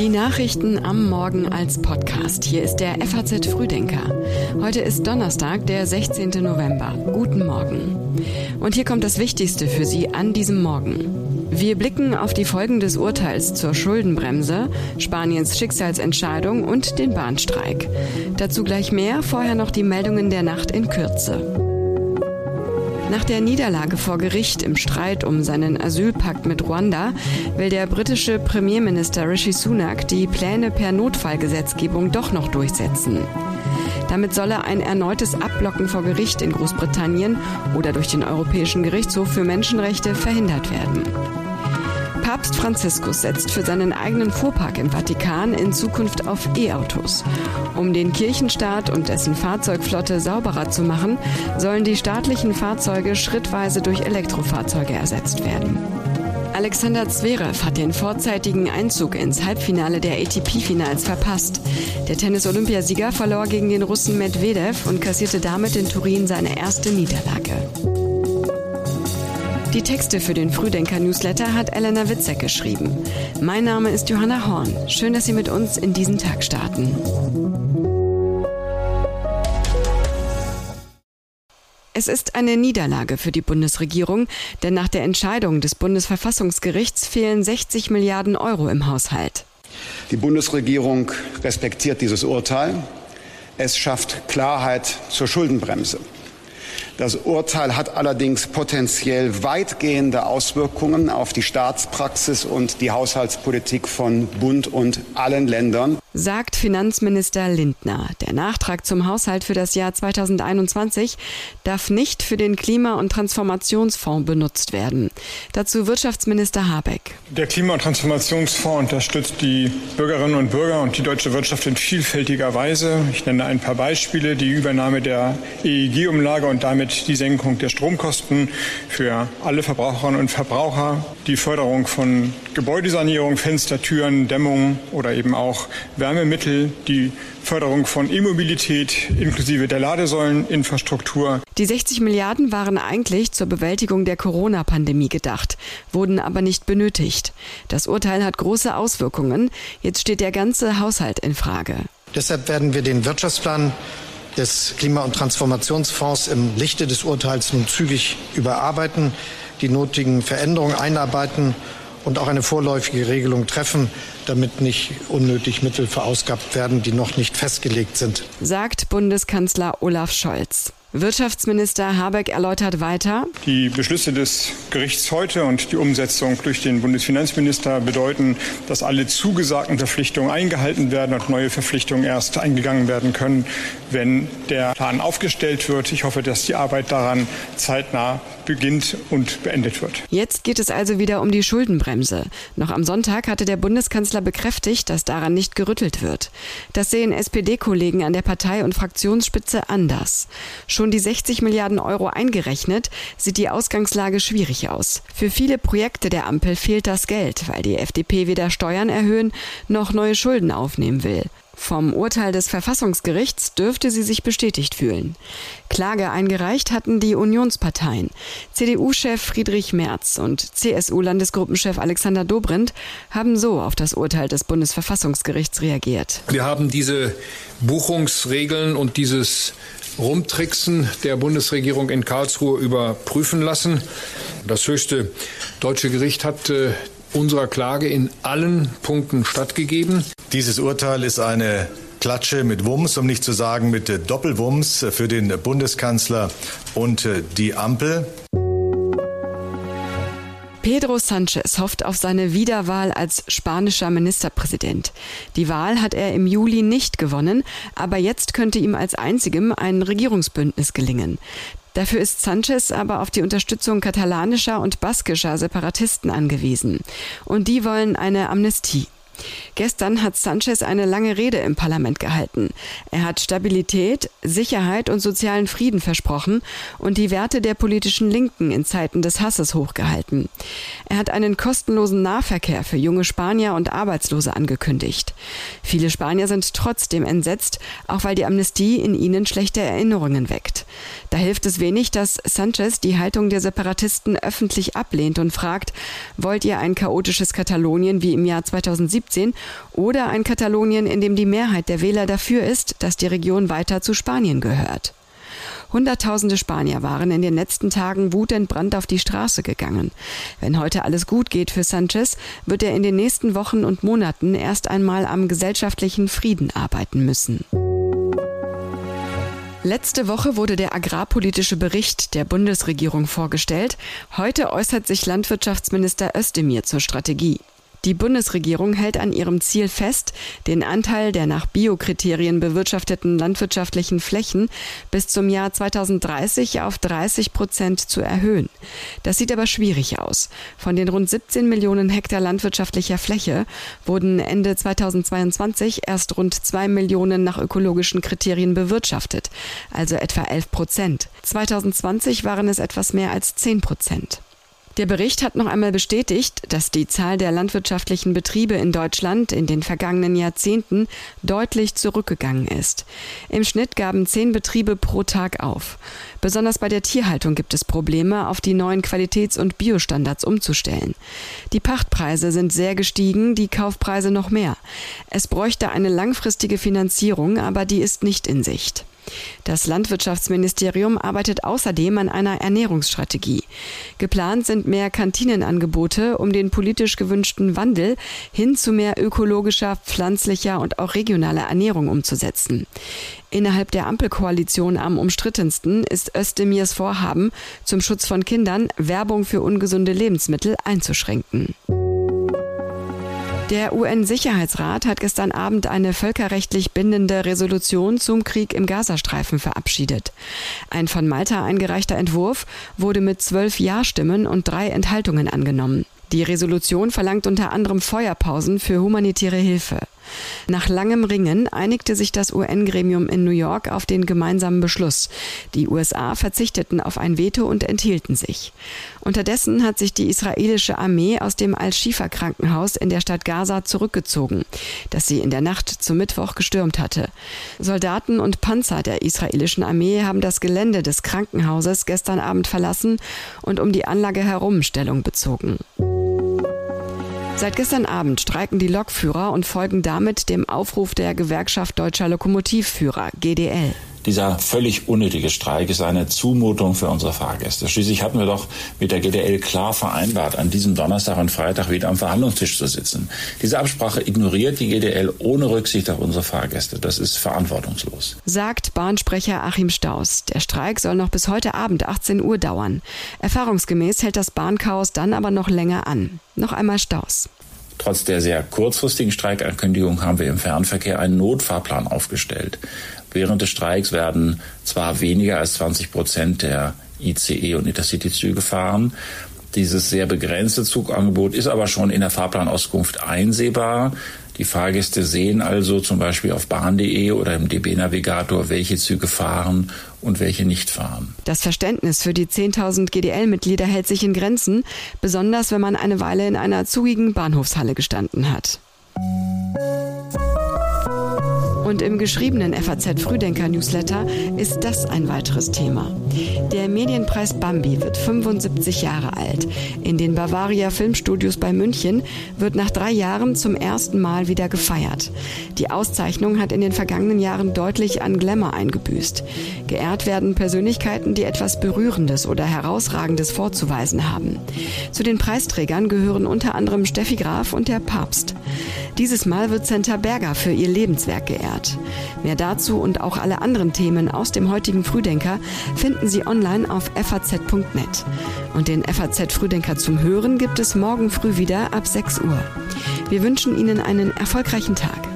Die Nachrichten am Morgen als Podcast. Hier ist der FAZ Frühdenker. Heute ist Donnerstag, der 16. November. Guten Morgen. Und hier kommt das Wichtigste für Sie an diesem Morgen. Wir blicken auf die Folgen des Urteils zur Schuldenbremse, Spaniens Schicksalsentscheidung und den Bahnstreik. Dazu gleich mehr, vorher noch die Meldungen der Nacht in Kürze. Nach der Niederlage vor Gericht im Streit um seinen Asylpakt mit Ruanda will der britische Premierminister Rishi Sunak die Pläne per Notfallgesetzgebung doch noch durchsetzen. Damit solle ein erneutes Abblocken vor Gericht in Großbritannien oder durch den Europäischen Gerichtshof für Menschenrechte verhindert werden. Papst Franziskus setzt für seinen eigenen Fuhrpark im Vatikan in Zukunft auf E-Autos. Um den Kirchenstaat und dessen Fahrzeugflotte sauberer zu machen, sollen die staatlichen Fahrzeuge schrittweise durch Elektrofahrzeuge ersetzt werden. Alexander Zverev hat den vorzeitigen Einzug ins Halbfinale der ATP-Finals verpasst. Der Tennis-Olympiasieger verlor gegen den Russen Medvedev und kassierte damit in Turin seine erste Niederlage. Die Texte für den Frühdenker-Newsletter hat Elena Witzek geschrieben. Mein Name ist Johanna Horn. Schön, dass Sie mit uns in diesen Tag starten. Es ist eine Niederlage für die Bundesregierung, denn nach der Entscheidung des Bundesverfassungsgerichts fehlen 60 Milliarden Euro im Haushalt. Die Bundesregierung respektiert dieses Urteil. Es schafft Klarheit zur Schuldenbremse. Das Urteil hat allerdings potenziell weitgehende Auswirkungen auf die Staatspraxis und die Haushaltspolitik von Bund und allen Ländern sagt Finanzminister Lindner. Der Nachtrag zum Haushalt für das Jahr 2021 darf nicht für den Klima- und Transformationsfonds benutzt werden. Dazu Wirtschaftsminister Habeck. Der Klima- und Transformationsfonds unterstützt die Bürgerinnen und Bürger und die deutsche Wirtschaft in vielfältiger Weise. Ich nenne ein paar Beispiele. Die Übernahme der EEG-Umlage und damit die Senkung der Stromkosten für alle Verbraucherinnen und Verbraucher, die Förderung von Gebäudesanierung, Fenstertüren, Dämmung oder eben auch Wärmemittel, die Förderung von E-Mobilität inklusive der Ladesäuleninfrastruktur. Die 60 Milliarden waren eigentlich zur Bewältigung der Corona-Pandemie gedacht, wurden aber nicht benötigt. Das Urteil hat große Auswirkungen. Jetzt steht der ganze Haushalt in Frage. Deshalb werden wir den Wirtschaftsplan des Klima- und Transformationsfonds im Lichte des Urteils nun zügig überarbeiten, die nötigen Veränderungen einarbeiten und auch eine vorläufige Regelung treffen, damit nicht unnötig Mittel verausgabt werden, die noch nicht festgelegt sind. Sagt Bundeskanzler Olaf Scholz. Wirtschaftsminister Habeck erläutert weiter. Die Beschlüsse des Gerichts heute und die Umsetzung durch den Bundesfinanzminister bedeuten, dass alle zugesagten Verpflichtungen eingehalten werden und neue Verpflichtungen erst eingegangen werden können, wenn der Plan aufgestellt wird. Ich hoffe, dass die Arbeit daran zeitnah beginnt und beendet wird. Jetzt geht es also wieder um die Schuldenbremse. Noch am Sonntag hatte der Bundeskanzler bekräftigt, dass daran nicht gerüttelt wird. Das sehen SPD-Kollegen an der Partei- und Fraktionsspitze anders. Schon die 60 Milliarden Euro eingerechnet, sieht die Ausgangslage schwierig aus. Für viele Projekte der Ampel fehlt das Geld, weil die FDP weder Steuern erhöhen noch neue Schulden aufnehmen will. Vom Urteil des Verfassungsgerichts dürfte sie sich bestätigt fühlen. Klage eingereicht hatten die Unionsparteien. CDU-Chef Friedrich Merz und CSU-Landesgruppenchef Alexander Dobrindt haben so auf das Urteil des Bundesverfassungsgerichts reagiert. Wir haben diese Buchungsregeln und dieses Rumtricksen der Bundesregierung in Karlsruhe überprüfen lassen. Das höchste deutsche Gericht hat äh, unserer Klage in allen Punkten stattgegeben. Dieses Urteil ist eine Klatsche mit Wumms, um nicht zu sagen mit Doppelwumms für den Bundeskanzler und die Ampel. Pedro Sanchez hofft auf seine Wiederwahl als spanischer Ministerpräsident. Die Wahl hat er im Juli nicht gewonnen, aber jetzt könnte ihm als einzigem ein Regierungsbündnis gelingen. Dafür ist Sanchez aber auf die Unterstützung katalanischer und baskischer Separatisten angewiesen. Und die wollen eine Amnestie. Gestern hat Sanchez eine lange Rede im Parlament gehalten. Er hat Stabilität, Sicherheit und sozialen Frieden versprochen und die Werte der politischen Linken in Zeiten des Hasses hochgehalten. Er hat einen kostenlosen Nahverkehr für junge Spanier und Arbeitslose angekündigt. Viele Spanier sind trotzdem entsetzt, auch weil die Amnestie in ihnen schlechte Erinnerungen weckt. Da hilft es wenig, dass Sanchez die Haltung der Separatisten öffentlich ablehnt und fragt, wollt ihr ein chaotisches Katalonien wie im Jahr 2017? 2017 oder ein Katalonien, in dem die Mehrheit der Wähler dafür ist, dass die Region weiter zu Spanien gehört. Hunderttausende Spanier waren in den letzten Tagen wutentbrannt auf die Straße gegangen. Wenn heute alles gut geht für Sanchez, wird er in den nächsten Wochen und Monaten erst einmal am gesellschaftlichen Frieden arbeiten müssen. Letzte Woche wurde der agrarpolitische Bericht der Bundesregierung vorgestellt. Heute äußert sich Landwirtschaftsminister Özdemir zur Strategie. Die Bundesregierung hält an ihrem Ziel fest, den Anteil der nach Biokriterien bewirtschafteten landwirtschaftlichen Flächen bis zum Jahr 2030 auf 30 Prozent zu erhöhen. Das sieht aber schwierig aus. Von den rund 17 Millionen Hektar landwirtschaftlicher Fläche wurden Ende 2022 erst rund zwei Millionen nach ökologischen Kriterien bewirtschaftet, also etwa 11 Prozent. 2020 waren es etwas mehr als 10 Prozent. Der Bericht hat noch einmal bestätigt, dass die Zahl der landwirtschaftlichen Betriebe in Deutschland in den vergangenen Jahrzehnten deutlich zurückgegangen ist. Im Schnitt gaben zehn Betriebe pro Tag auf. Besonders bei der Tierhaltung gibt es Probleme, auf die neuen Qualitäts- und Biostandards umzustellen. Die Pachtpreise sind sehr gestiegen, die Kaufpreise noch mehr. Es bräuchte eine langfristige Finanzierung, aber die ist nicht in Sicht. Das Landwirtschaftsministerium arbeitet außerdem an einer Ernährungsstrategie. Geplant sind mehr Kantinenangebote, um den politisch gewünschten Wandel hin zu mehr ökologischer, pflanzlicher und auch regionaler Ernährung umzusetzen. Innerhalb der Ampelkoalition am umstrittensten ist Özdemirs Vorhaben, zum Schutz von Kindern Werbung für ungesunde Lebensmittel einzuschränken. Der UN-Sicherheitsrat hat gestern Abend eine völkerrechtlich bindende Resolution zum Krieg im Gazastreifen verabschiedet. Ein von Malta eingereichter Entwurf wurde mit zwölf Ja-Stimmen und drei Enthaltungen angenommen. Die Resolution verlangt unter anderem Feuerpausen für humanitäre Hilfe. Nach langem Ringen einigte sich das UN-Gremium in New York auf den gemeinsamen Beschluss. Die USA verzichteten auf ein Veto und enthielten sich. Unterdessen hat sich die israelische Armee aus dem Al-Shifa-Krankenhaus in der Stadt Gaza zurückgezogen, das sie in der Nacht zum Mittwoch gestürmt hatte. Soldaten und Panzer der israelischen Armee haben das Gelände des Krankenhauses gestern Abend verlassen und um die Anlage herum Stellung bezogen. Seit gestern Abend streiken die Lokführer und folgen damit dem Aufruf der Gewerkschaft Deutscher Lokomotivführer GDL. Dieser völlig unnötige Streik ist eine Zumutung für unsere Fahrgäste. Schließlich hatten wir doch mit der GDL klar vereinbart, an diesem Donnerstag und Freitag wieder am Verhandlungstisch zu sitzen. Diese Absprache ignoriert die GDL ohne Rücksicht auf unsere Fahrgäste. Das ist verantwortungslos. Sagt Bahnsprecher Achim Staus. Der Streik soll noch bis heute Abend 18 Uhr dauern. Erfahrungsgemäß hält das Bahnchaos dann aber noch länger an. Noch einmal Staus. Trotz der sehr kurzfristigen Streikankündigung haben wir im Fernverkehr einen Notfahrplan aufgestellt. Während des Streiks werden zwar weniger als 20 Prozent der ICE und Intercity-Züge fahren. Dieses sehr begrenzte Zugangebot ist aber schon in der Fahrplanauskunft einsehbar. Die Fahrgäste sehen also zum Beispiel auf bahn.de oder im DB-Navigator, welche Züge fahren und welche nicht fahren. Das Verständnis für die 10.000 GDL-Mitglieder hält sich in Grenzen, besonders wenn man eine Weile in einer zugigen Bahnhofshalle gestanden hat. Und im geschriebenen FAZ Frühdenker Newsletter ist das ein weiteres Thema. Der Medienpreis Bambi wird 75 Jahre alt. In den Bavaria Filmstudios bei München wird nach drei Jahren zum ersten Mal wieder gefeiert. Die Auszeichnung hat in den vergangenen Jahren deutlich an Glamour eingebüßt. Geehrt werden Persönlichkeiten, die etwas Berührendes oder Herausragendes vorzuweisen haben. Zu den Preisträgern gehören unter anderem Steffi Graf und der Papst. Dieses Mal wird Senta Berger für ihr Lebenswerk geehrt. Mehr dazu und auch alle anderen Themen aus dem heutigen Frühdenker finden Sie online auf faz.net. Und den FAZ Frühdenker zum Hören gibt es morgen früh wieder ab 6 Uhr. Wir wünschen Ihnen einen erfolgreichen Tag.